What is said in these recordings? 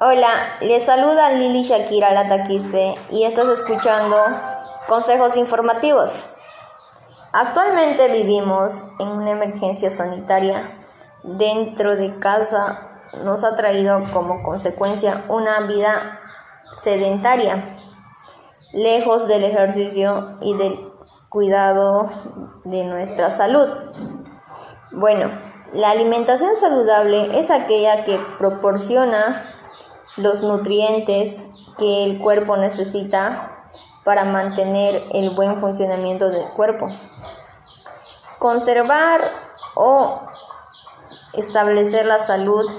Hola, les saluda Lili Shakira Lata Quispe y estás escuchando Consejos Informativos. Actualmente vivimos en una emergencia sanitaria. Dentro de casa nos ha traído como consecuencia una vida sedentaria, lejos del ejercicio y del cuidado de nuestra salud. Bueno, la alimentación saludable es aquella que proporciona los nutrientes que el cuerpo necesita para mantener el buen funcionamiento del cuerpo. Conservar o establecer la salud,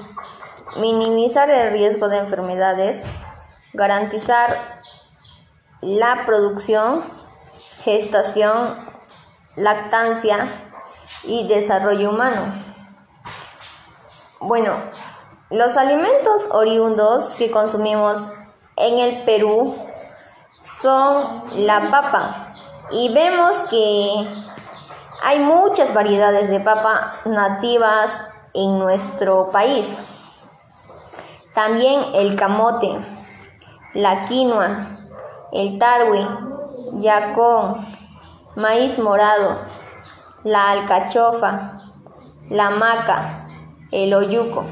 minimizar el riesgo de enfermedades, garantizar la producción, gestación, lactancia y desarrollo humano. Bueno, los alimentos oriundos que consumimos en el Perú son la papa y vemos que hay muchas variedades de papa nativas en nuestro país. También el camote, la quinoa, el tarwi, yacón, maíz morado, la alcachofa, la maca, el oyuco.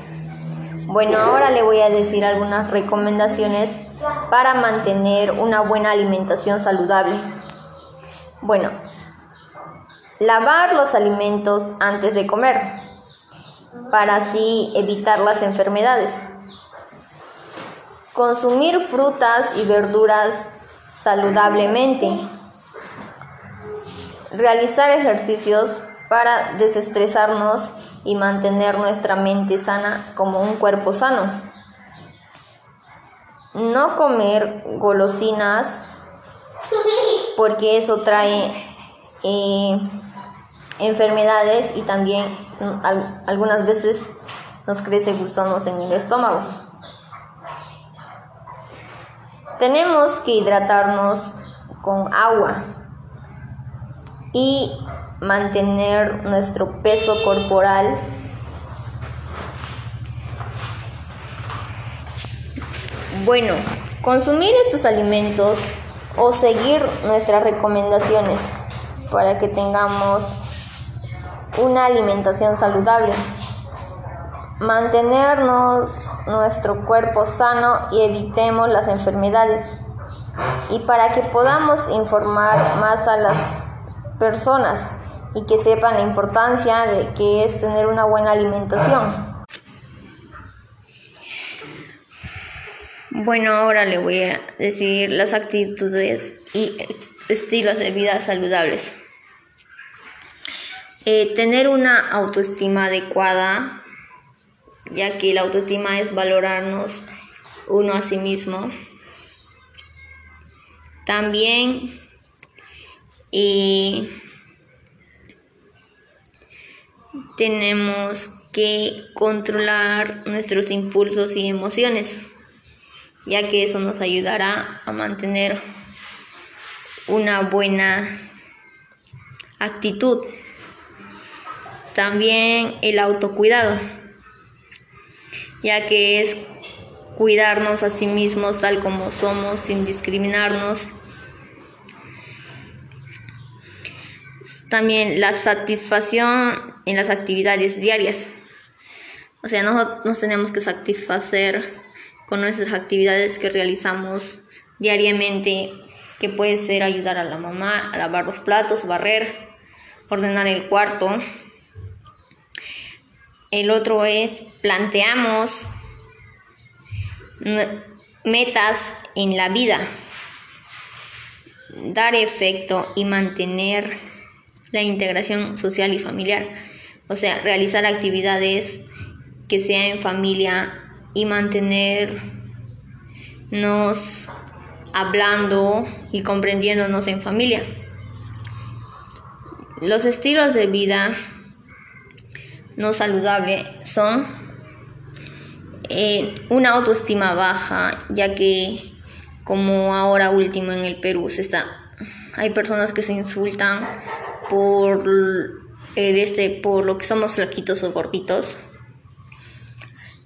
Bueno, ahora le voy a decir algunas recomendaciones para mantener una buena alimentación saludable. Bueno, lavar los alimentos antes de comer para así evitar las enfermedades. Consumir frutas y verduras saludablemente. Realizar ejercicios para desestresarnos y mantener nuestra mente sana como un cuerpo sano. No comer golosinas porque eso trae eh, enfermedades y también mm, algunas veces nos crece gusanos en el estómago. Tenemos que hidratarnos con agua y mantener nuestro peso corporal Bueno, consumir estos alimentos o seguir nuestras recomendaciones para que tengamos una alimentación saludable. Mantenernos nuestro cuerpo sano y evitemos las enfermedades. Y para que podamos informar más a las personas y que sepan la importancia de que es tener una buena alimentación. Bueno, ahora le voy a decir las actitudes y estilos de vida saludables. Eh, tener una autoestima adecuada, ya que la autoestima es valorarnos uno a sí mismo. También y tenemos que controlar nuestros impulsos y emociones, ya que eso nos ayudará a mantener una buena actitud. También el autocuidado, ya que es cuidarnos a sí mismos tal como somos sin discriminarnos También la satisfacción en las actividades diarias. O sea, nosotros nos tenemos que satisfacer con nuestras actividades que realizamos diariamente, que puede ser ayudar a la mamá a lavar los platos, barrer, ordenar el cuarto. El otro es planteamos metas en la vida, dar efecto y mantener la integración social y familiar, o sea, realizar actividades que sean en familia y mantenernos hablando y comprendiéndonos en familia. Los estilos de vida no saludable son eh, una autoestima baja, ya que como ahora último en el Perú se está, hay personas que se insultan por este por lo que somos flaquitos o gorditos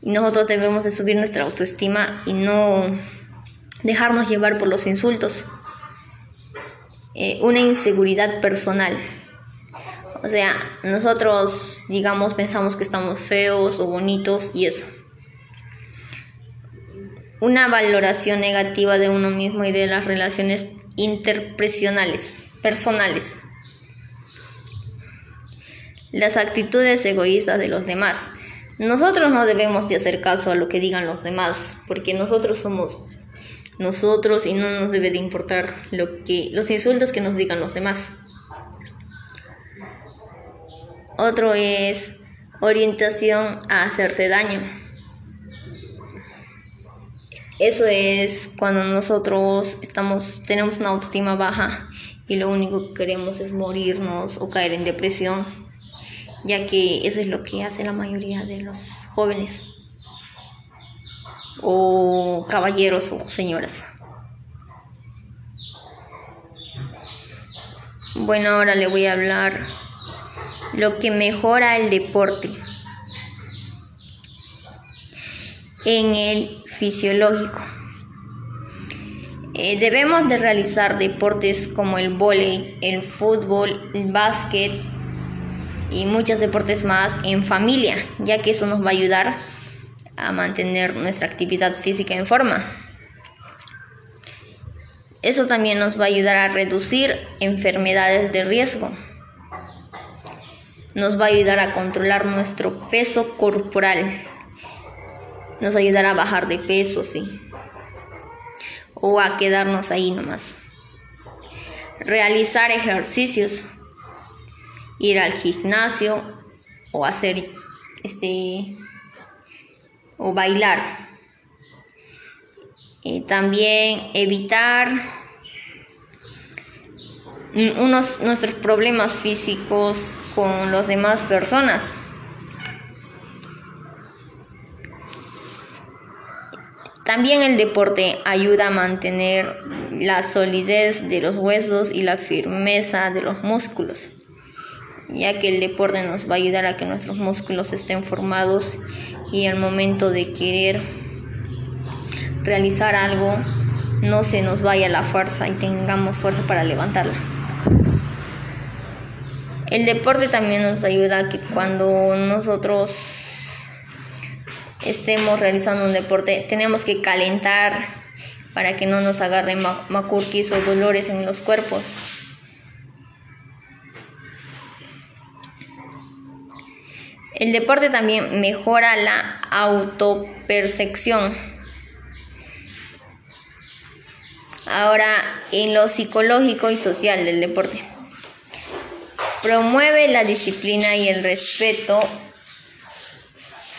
y nosotros debemos de subir nuestra autoestima y no dejarnos llevar por los insultos. Eh, una inseguridad personal. O sea, nosotros, digamos, pensamos que estamos feos o bonitos y eso. Una valoración negativa de uno mismo y de las relaciones interpersonales, personales. Las actitudes egoístas de los demás. Nosotros no debemos de hacer caso a lo que digan los demás, porque nosotros somos nosotros y no nos debe de importar lo que los insultos que nos digan los demás. Otro es orientación a hacerse daño. Eso es cuando nosotros estamos tenemos una autoestima baja y lo único que queremos es morirnos o caer en depresión, ya que eso es lo que hace la mayoría de los jóvenes o caballeros o señoras. Bueno, ahora le voy a hablar lo que mejora el deporte en el fisiológico. Eh, debemos de realizar deportes como el vóley, el fútbol, el básquet y muchos deportes más en familia, ya que eso nos va a ayudar a mantener nuestra actividad física en forma. Eso también nos va a ayudar a reducir enfermedades de riesgo. Nos va a ayudar a controlar nuestro peso corporal. Nos ayudará a bajar de peso, sí. O a quedarnos ahí nomás. Realizar ejercicios. Ir al gimnasio o hacer este o bailar. y también evitar unos, nuestros problemas físicos con las demás personas. También el deporte ayuda a mantener la solidez de los huesos y la firmeza de los músculos, ya que el deporte nos va a ayudar a que nuestros músculos estén formados y al momento de querer realizar algo no se nos vaya la fuerza y tengamos fuerza para levantarla. El deporte también nos ayuda a que cuando nosotros estemos realizando un deporte tenemos que calentar para que no nos agarren macurquis o dolores en los cuerpos. El deporte también mejora la autopercepción. Ahora, en lo psicológico y social del deporte. Promueve la disciplina y el respeto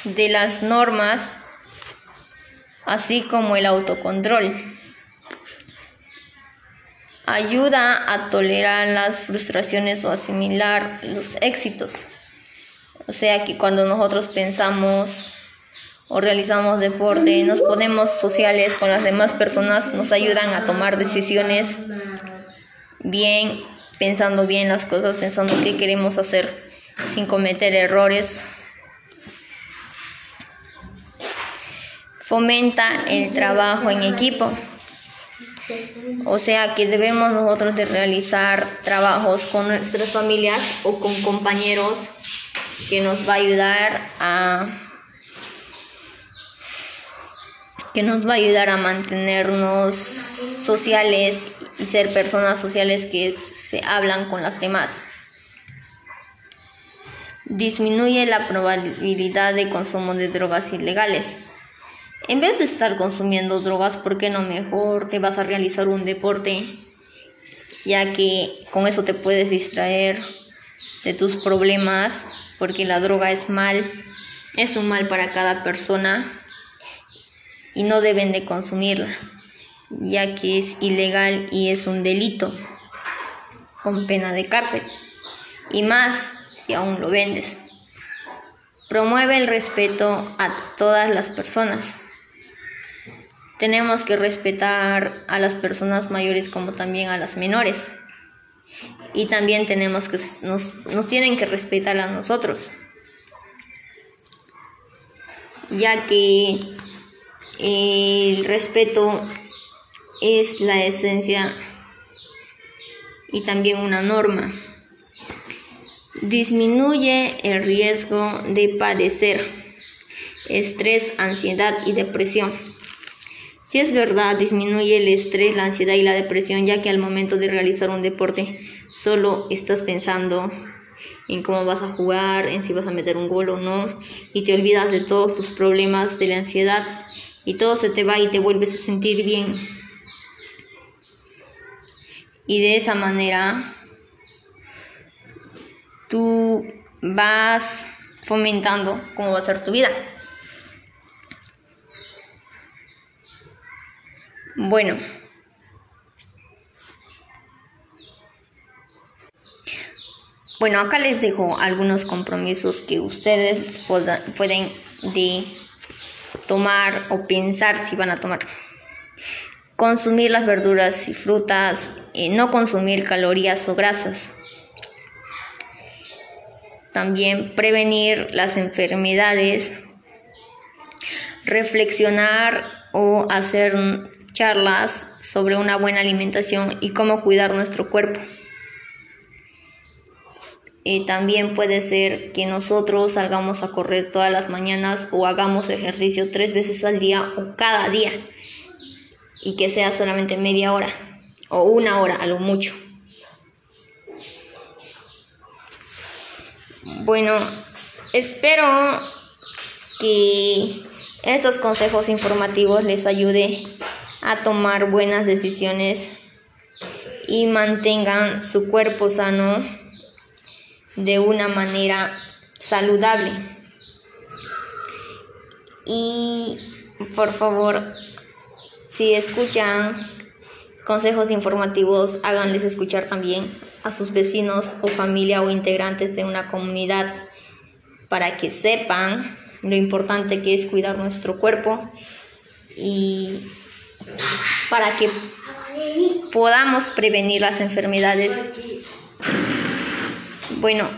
de las normas, así como el autocontrol. Ayuda a tolerar las frustraciones o asimilar los éxitos. O sea que cuando nosotros pensamos o realizamos deporte, nos ponemos sociales con las demás personas, nos ayudan a tomar decisiones bien, pensando bien las cosas, pensando qué queremos hacer sin cometer errores. Fomenta el trabajo en equipo. O sea que debemos nosotros de realizar trabajos con nuestras familias o con compañeros que nos va a ayudar a que nos va a ayudar a mantenernos sociales y ser personas sociales que se hablan con las demás. Disminuye la probabilidad de consumo de drogas ilegales. En vez de estar consumiendo drogas, ¿por qué no mejor te vas a realizar un deporte? Ya que con eso te puedes distraer de tus problemas porque la droga es mal, es un mal para cada persona y no deben de consumirla, ya que es ilegal y es un delito con pena de cárcel, y más si aún lo vendes. Promueve el respeto a todas las personas. Tenemos que respetar a las personas mayores como también a las menores y también tenemos que nos, nos tienen que respetar a nosotros. ya que el respeto es la esencia y también una norma. Disminuye el riesgo de padecer estrés, ansiedad y depresión. Si es verdad, disminuye el estrés, la ansiedad y la depresión, ya que al momento de realizar un deporte solo estás pensando en cómo vas a jugar, en si vas a meter un gol o no, y te olvidas de todos tus problemas, de la ansiedad, y todo se te va y te vuelves a sentir bien. Y de esa manera tú vas fomentando cómo va a ser tu vida. Bueno. Bueno, acá les dejo algunos compromisos que ustedes pueden de tomar o pensar si van a tomar. Consumir las verduras y frutas, eh, no consumir calorías o grasas. También prevenir las enfermedades, reflexionar o hacer charlas sobre una buena alimentación y cómo cuidar nuestro cuerpo. Y también puede ser que nosotros salgamos a correr todas las mañanas o hagamos ejercicio tres veces al día o cada día y que sea solamente media hora o una hora a lo mucho. Bueno, espero que estos consejos informativos les ayude a tomar buenas decisiones y mantengan su cuerpo sano de una manera saludable. Y por favor, si escuchan consejos informativos, háganles escuchar también a sus vecinos o familia o integrantes de una comunidad para que sepan lo importante que es cuidar nuestro cuerpo y para que podamos prevenir las enfermedades. Bueno,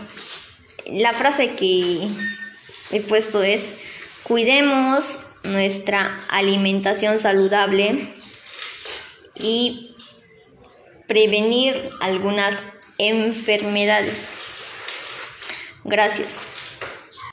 la frase que he puesto es, cuidemos nuestra alimentación saludable y prevenir algunas enfermedades. Gracias.